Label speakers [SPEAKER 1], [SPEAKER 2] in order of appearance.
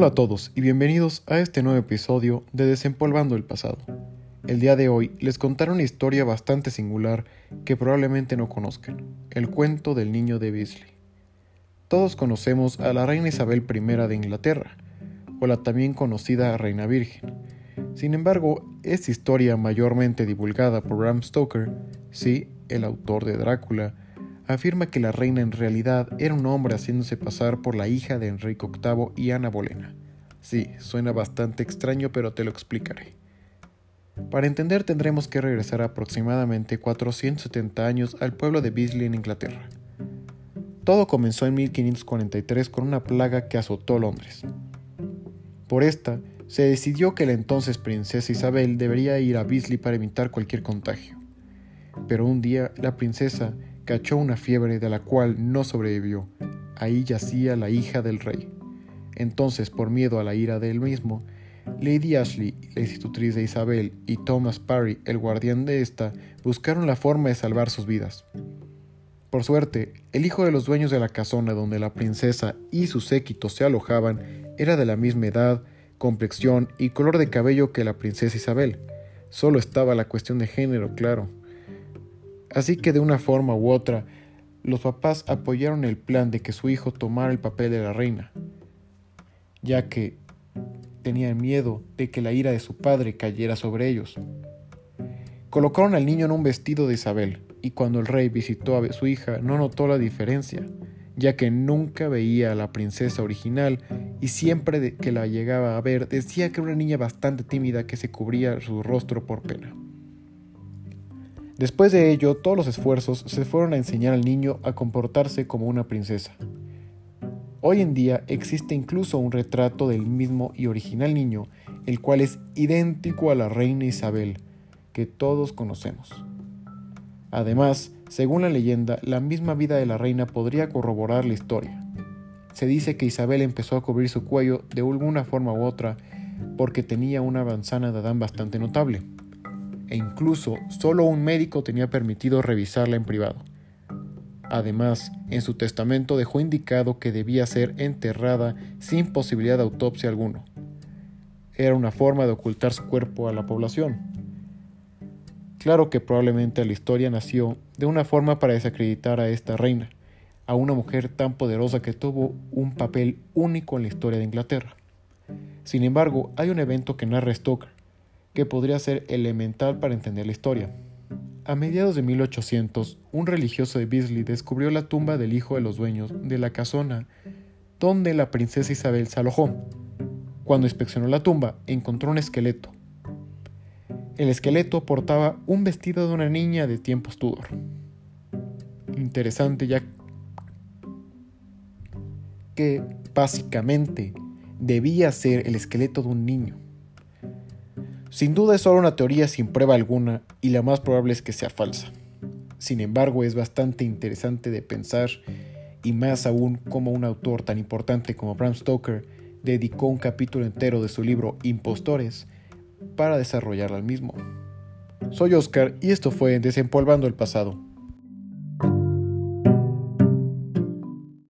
[SPEAKER 1] Hola a todos y bienvenidos a este nuevo episodio de Desempolvando el pasado. El día de hoy les contaré una historia bastante singular que probablemente no conozcan, el cuento del niño de Beasley. Todos conocemos a la reina Isabel I de Inglaterra, o la también conocida Reina Virgen. Sin embargo, esta historia mayormente divulgada por Bram Stoker, sí, el autor de Drácula, afirma que la reina en realidad era un hombre haciéndose pasar por la hija de Enrique VIII y Ana Bolena. Sí, suena bastante extraño, pero te lo explicaré. Para entender tendremos que regresar aproximadamente 470 años al pueblo de Beasley en Inglaterra. Todo comenzó en 1543 con una plaga que azotó Londres. Por esta, se decidió que la entonces princesa Isabel debería ir a Beasley para evitar cualquier contagio. Pero un día la princesa cachó una fiebre de la cual no sobrevivió. Ahí yacía la hija del rey. Entonces, por miedo a la ira de él mismo, Lady Ashley, la institutriz de Isabel, y Thomas Parry, el guardián de esta, buscaron la forma de salvar sus vidas. Por suerte, el hijo de los dueños de la casona donde la princesa y su séquito se alojaban era de la misma edad, complexión y color de cabello que la princesa Isabel. Solo estaba la cuestión de género, claro. Así que de una forma u otra, los papás apoyaron el plan de que su hijo tomara el papel de la reina, ya que tenían miedo de que la ira de su padre cayera sobre ellos. Colocaron al niño en un vestido de Isabel, y cuando el rey visitó a su hija no notó la diferencia, ya que nunca veía a la princesa original y siempre que la llegaba a ver decía que era una niña bastante tímida que se cubría su rostro por pena. Después de ello, todos los esfuerzos se fueron a enseñar al niño a comportarse como una princesa. Hoy en día existe incluso un retrato del mismo y original niño, el cual es idéntico a la reina Isabel, que todos conocemos. Además, según la leyenda, la misma vida de la reina podría corroborar la historia. Se dice que Isabel empezó a cubrir su cuello de alguna forma u otra porque tenía una manzana de Adán bastante notable e incluso solo un médico tenía permitido revisarla en privado. Además, en su testamento dejó indicado que debía ser enterrada sin posibilidad de autopsia alguno. Era una forma de ocultar su cuerpo a la población. Claro que probablemente la historia nació de una forma para desacreditar a esta reina, a una mujer tan poderosa que tuvo un papel único en la historia de Inglaterra. Sin embargo, hay un evento que narra Stoker, que podría ser elemental para entender la historia. A mediados de 1800, un religioso de Beasley descubrió la tumba del hijo de los dueños de la casona donde la princesa Isabel se alojó. Cuando inspeccionó la tumba, encontró un esqueleto. El esqueleto portaba un vestido de una niña de tiempos Tudor. Interesante ya que básicamente debía ser el esqueleto de un niño. Sin duda es solo una teoría sin prueba alguna y la más probable es que sea falsa. Sin embargo, es bastante interesante de pensar y más aún como un autor tan importante como Bram Stoker dedicó un capítulo entero de su libro Impostores para desarrollar al mismo. Soy Oscar y esto fue Desempolvando el pasado.